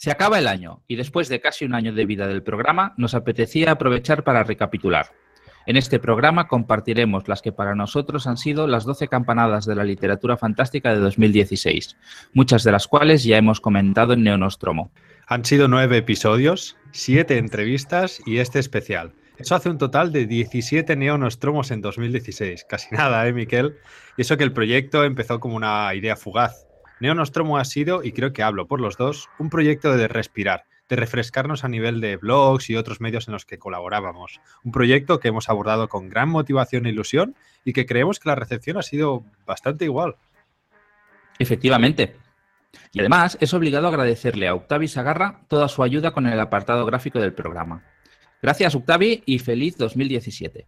Se acaba el año y después de casi un año de vida del programa, nos apetecía aprovechar para recapitular. En este programa compartiremos las que para nosotros han sido las 12 campanadas de la literatura fantástica de 2016, muchas de las cuales ya hemos comentado en Neonostromo. Han sido nueve episodios, siete entrevistas y este especial. Eso hace un total de 17 neonostromos en 2016. Casi nada, ¿eh, Miquel? Y eso que el proyecto empezó como una idea fugaz. Neonostromo ha sido, y creo que hablo por los dos, un proyecto de respirar, de refrescarnos a nivel de blogs y otros medios en los que colaborábamos. Un proyecto que hemos abordado con gran motivación e ilusión y que creemos que la recepción ha sido bastante igual. Efectivamente. Y además es obligado agradecerle a Octavi Sagarra toda su ayuda con el apartado gráfico del programa. Gracias, Octavi, y feliz 2017.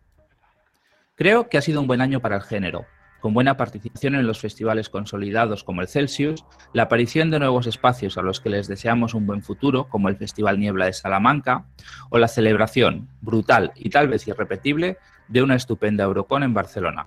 Creo que ha sido un buen año para el género, con buena participación en los festivales consolidados como el Celsius, la aparición de nuevos espacios a los que les deseamos un buen futuro, como el Festival Niebla de Salamanca, o la celebración, brutal y tal vez irrepetible, de una estupenda Eurocon en Barcelona.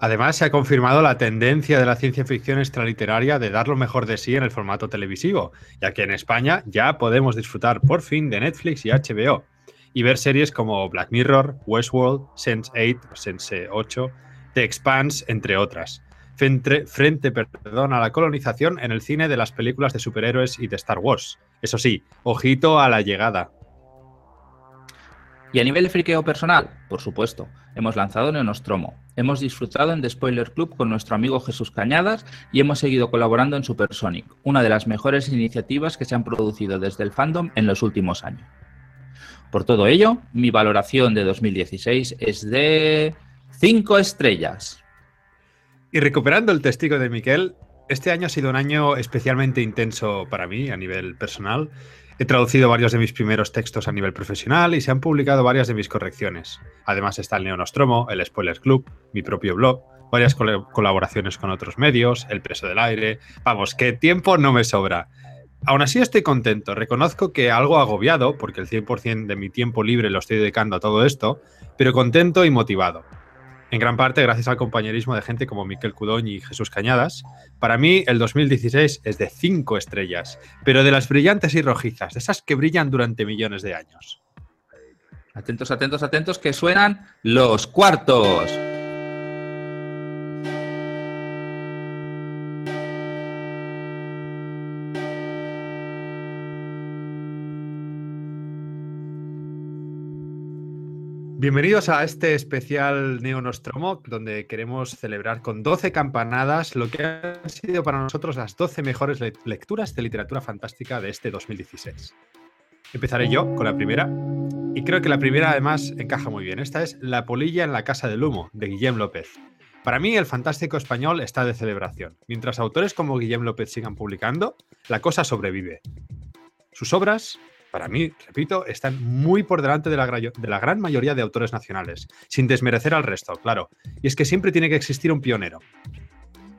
Además, se ha confirmado la tendencia de la ciencia ficción extraliteraria de dar lo mejor de sí en el formato televisivo, ya que en España ya podemos disfrutar por fin de Netflix y HBO y ver series como Black Mirror, Westworld, Sense8, Sense 8, The Expanse, entre otras. Frente, perdón, a la colonización en el cine de las películas de superhéroes y de Star Wars. Eso sí, ojito a la llegada. Y a nivel de friqueo personal, por supuesto, hemos lanzado Neonostromo, hemos disfrutado en The Spoiler Club con nuestro amigo Jesús Cañadas y hemos seguido colaborando en Supersonic, una de las mejores iniciativas que se han producido desde el fandom en los últimos años. Por todo ello, mi valoración de 2016 es de 5 estrellas. Y recuperando el testigo de Miquel, este año ha sido un año especialmente intenso para mí a nivel personal He traducido varios de mis primeros textos a nivel profesional y se han publicado varias de mis correcciones. Además está el Neonostromo, el Spoiler Club, mi propio blog, varias colaboraciones con otros medios, El Preso del Aire. Vamos, que tiempo no me sobra. Aún así estoy contento. Reconozco que algo agobiado, porque el 100% de mi tiempo libre lo estoy dedicando a todo esto, pero contento y motivado en gran parte gracias al compañerismo de gente como Miquel Cudoñ y Jesús Cañadas. Para mí, el 2016 es de cinco estrellas, pero de las brillantes y rojizas, de esas que brillan durante millones de años. Atentos, atentos, atentos, que suenan los cuartos. Bienvenidos a este especial Neonostromo, donde queremos celebrar con 12 campanadas lo que han sido para nosotros las 12 mejores lecturas de literatura fantástica de este 2016. Empezaré yo con la primera, y creo que la primera además encaja muy bien. Esta es La polilla en la casa del humo, de Guillem López. Para mí, el fantástico español está de celebración. Mientras autores como Guillem López sigan publicando, la cosa sobrevive. Sus obras para mí, repito, están muy por delante de la, gran mayoría de autores nacionales, sin desmerecer al resto, claro. Y es que siempre tiene que existir un pionero.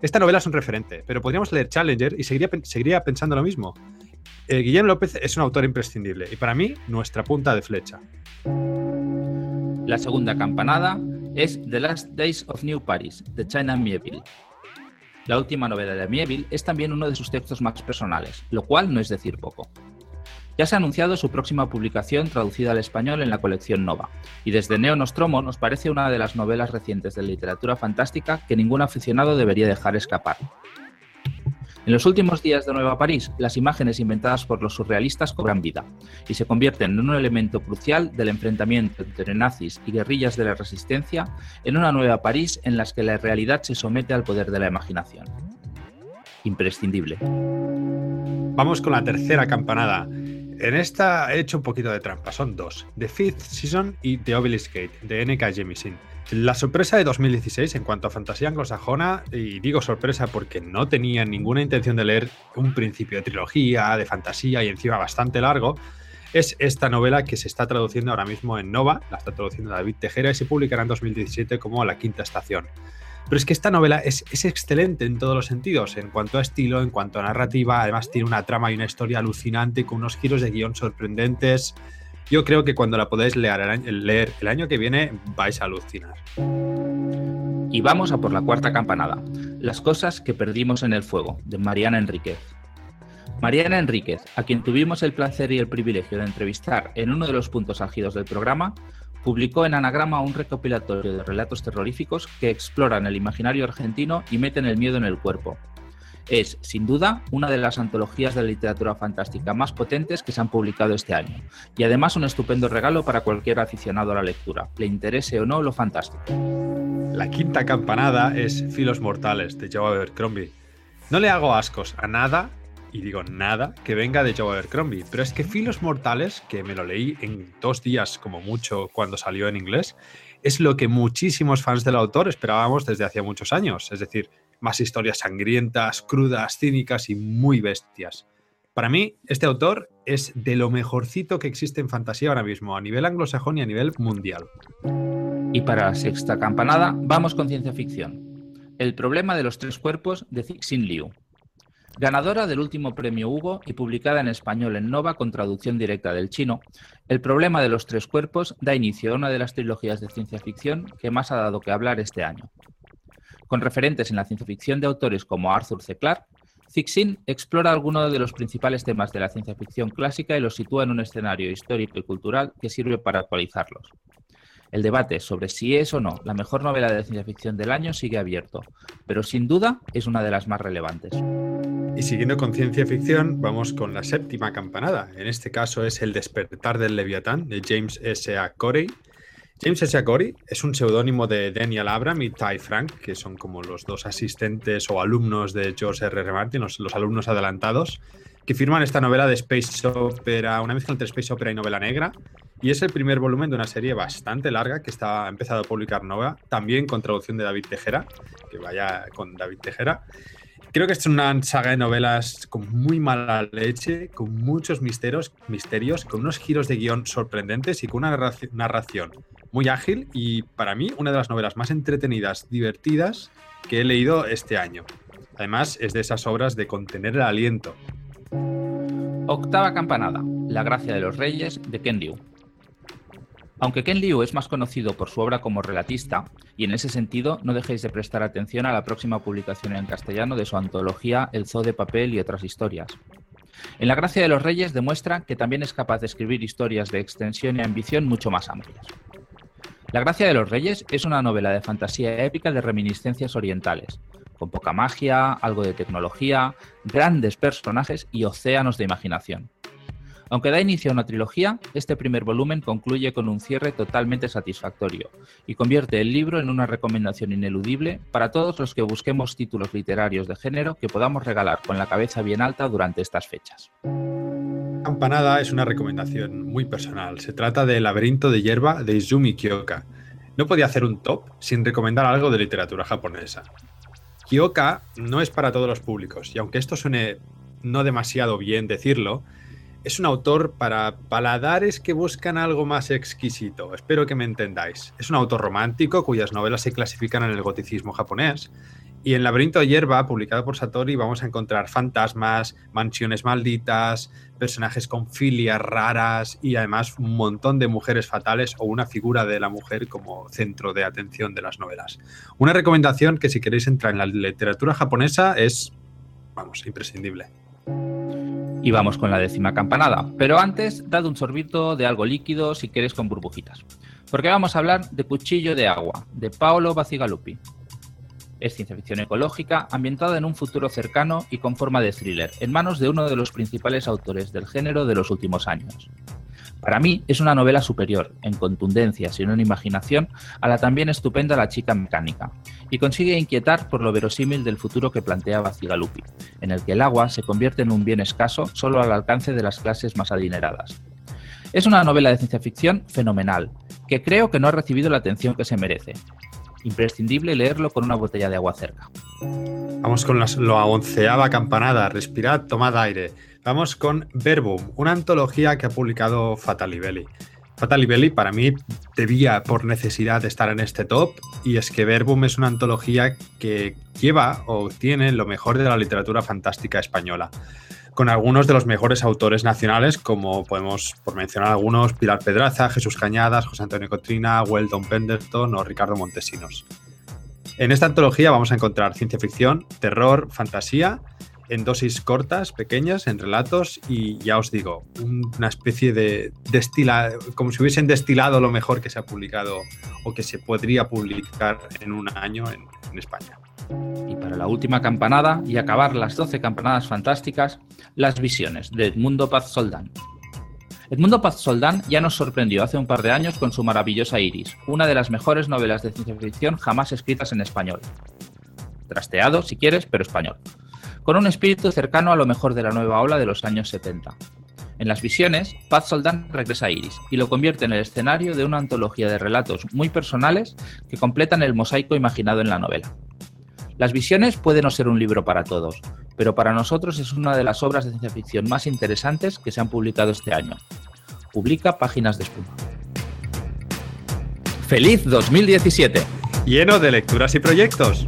Esta novela es un referente, pero podríamos leer Challenger y seguiría, pensando lo mismo. Eh, López es un autor imprescindible y para mí nuestra punta de flecha. La segunda campanada es The Last Days of New Paris, de China Mieville. La última novela de Mieville es también uno de sus textos más personales, lo cual no es decir poco. Ya se ha anunciado su próxima publicación traducida al español en la colección Nova, y desde Neo Nostromo nos parece una de las novelas recientes de literatura fantástica que ningún aficionado debería dejar escapar. En los últimos días de Nueva París, las imágenes inventadas por los surrealistas cobran vida y se convierten en un elemento crucial del enfrentamiento entre nazis y guerrillas de la resistencia en una Nueva París en la que la realidad se somete al poder de la imaginación. Imprescindible. Vamos con la tercera campanada. En esta he hecho un poquito de trampa, son dos, The Fifth Season y The Obelisk Gate, de N.K. Jemisin. La sorpresa de 2016 en cuanto a fantasía anglosajona, y digo sorpresa porque no tenía ninguna intención de leer un principio de trilogía, de fantasía y encima bastante largo, es esta novela que se está traduciendo ahora mismo en Nova, la está traduciendo David Tejera y se publicará en 2017 como La Quinta Estación. Pero es que esta novela es, excelente en todos los sentidos, en cuanto a estilo, en cuanto a narrativa, además tiene una trama y una historia alucinante con unos giros de guion sorprendentes. Yo creo que cuando la podáis leer el, leer el año que viene vais a alucinar. Y vamos a por la cuarta campanada, Las cosas que perdimos en el fuego, de Mariana Enríquez. Mariana Enríquez, a quien tuvimos el placer y el privilegio de entrevistar en uno de los puntos álgidos del programa, publicó en Anagrama un recopilatorio de relatos terroríficos que exploran el imaginario argentino y meten el miedo en el cuerpo. Es, sin duda, una de las antologías de la literatura fantástica más potentes que se han publicado este año, y además un estupendo regalo para cualquier aficionado a la lectura, le interese o no lo fantástico. La quinta campanada es Filos Mortales, de Joe Abercrombie. No le hago ascos a nada y digo nada que venga de Joe Abercrombie, pero es que Filos Mortales, que me lo leí en dos días como mucho cuando salió en inglés, es lo que muchísimos fans del autor esperábamos desde hacía muchos años, es decir, más historias sangrientas, crudas, cínicas y muy bestias. Para mí, este autor es de lo mejorcito que existe en fantasía ahora mismo, a nivel anglosajón y a nivel mundial. Y para la sexta campanada, vamos con ciencia ficción. El problema de los tres cuerpos de Cixin Liu, Ganadora del último premio Hugo y publicada en español en Nova con traducción directa del chino, El problema de los tres cuerpos da inicio a una de las trilogías de ciencia ficción que más ha dado que hablar este año. Con referentes en la ciencia ficción de autores como Arthur C. Clarke, Cixin explora algunos de los principales temas de la ciencia ficción clásica y los sitúa en un escenario histórico y cultural que sirve para actualizarlos. El debate sobre si es o no la mejor novela de ciencia ficción del año sigue abierto, pero sin duda es una de las más relevantes. Y siguiendo con ciencia ficción, vamos con la séptima campanada. En este caso es El despertar del Leviatán de James S. A. Corey. James S. A. Corey es un seudónimo de Daniel Abram y Ty Frank, que son como los dos asistentes o alumnos de George R. R. Martin, los, los alumnos adelantados, que firman esta novela de Space Opera, una mezcla entre Space Opera y novela negra. Y es el primer volumen de una serie bastante larga que está empezado a publicar Nova, también con traducción de David Tejera, que vaya con David Tejera. Creo que es una saga de novelas con muy mala leche, con muchos misterios, misterios con unos giros de guion sorprendentes y con una narración muy ágil y para mí una de las novelas más entretenidas, divertidas que he leído este año. Además, es de esas obras de contener el aliento. Octava campanada, La gracia de los reyes, de Ken Liu. Aunque Ken Liu es más conocido por su obra como relatista, y en ese sentido no dejéis de prestar atención a la próxima publicación en castellano de su antología El zoo de papel y otras historias. En La gracia de los reyes demuestra que también es capaz de escribir historias de extensión y ambición mucho más amplias. La gracia de los reyes es una novela de fantasía épica de reminiscencias orientales, con poca magia, algo de tecnología, grandes personajes y océanos de imaginación. Aunque da inicio a una trilogía, este primer volumen concluye con un cierre totalmente satisfactorio y convierte el libro en una recomendación ineludible para todos los que busquemos títulos literarios de género que podamos regalar con la cabeza bien alta durante estas fechas. Campanada es una recomendación muy personal. Se trata de Laberinto de hierba de Izumi Kyoka. No podía hacer un top sin recomendar algo de literatura japonesa. Kyoka no es para todos los públicos, y aunque esto suene no demasiado bien decirlo, es un autor para paladares que buscan algo más exquisito. Espero que me entendáis. Es un autor romántico cuyas novelas se clasifican en el goticismo japonés. Y en Laberinto de Hierba, publicado por Satori, vamos a encontrar fantasmas, mansiones malditas, personajes con filias raras y además un montón de mujeres fatales o una figura de la mujer como centro de atención de las novelas. Una recomendación que si queréis entrar en la literatura japonesa es, vamos, imprescindible. Y vamos con la décima campanada. Pero antes, dad un sorbito de algo líquido si queréis con burbujitas. Porque vamos a hablar de Cuchillo de Agua, de Paolo Bacigalupi. Es ciencia ficción ecológica ambientada en un futuro cercano y con forma de thriller, en manos de uno de los principales autores del género de los últimos años. Para mí es una novela superior, en contundencia, sino en imaginación, a la también estupenda La chica mecánica, y consigue inquietar por lo verosímil del futuro que plantea Bacigalupi, en el que el agua se convierte en un bien escaso solo al alcance de las clases más adineradas. Es una novela de ciencia ficción fenomenal, que creo que no ha recibido la atención que se merece. Imprescindible leerlo con una botella de agua cerca. Vamos con la onceava campanada. Respirad, tomad aire. Vamos con Verbum, una antología que ha publicado Fatalibelli. Fatalibelli para mí debía por necesidad estar en este top y es que Verbum es una antología que lleva o tiene lo mejor de la literatura fantástica española con algunos de los mejores autores nacionales, como podemos, por mencionar algunos, Pilar Pedraza, Jesús Cañadas, José Antonio Cotrina, Weldon Penderton o Ricardo Montesinos. En esta antología vamos a encontrar ciencia ficción, terror, fantasía en dosis cortas, pequeñas, en relatos, y ya os digo, una especie de destila, como si hubiesen destilado lo mejor que se ha publicado o que se podría publicar en un año en, España. Y para la última campanada y acabar las 12 campanadas fantásticas, las visiones de Edmundo Paz Soldán. Edmundo Paz Soldán ya nos sorprendió hace un par de años con su maravillosa Iris, una de las mejores novelas de ciencia ficción jamás escritas en español. Trasteado, si quieres, pero español. Con un espíritu cercano a lo mejor de la nueva ola de los años 70. En las visiones, Paz Soldán regresa a Iris y lo convierte en el escenario de una antología de relatos muy personales que completan el mosaico imaginado en la novela. Las visiones puede no ser un libro para todos, pero para nosotros es una de las obras de ciencia ficción más interesantes que se han publicado este año. Publica Páginas de Espuma. ¡Feliz 2017! Lleno de lecturas y proyectos.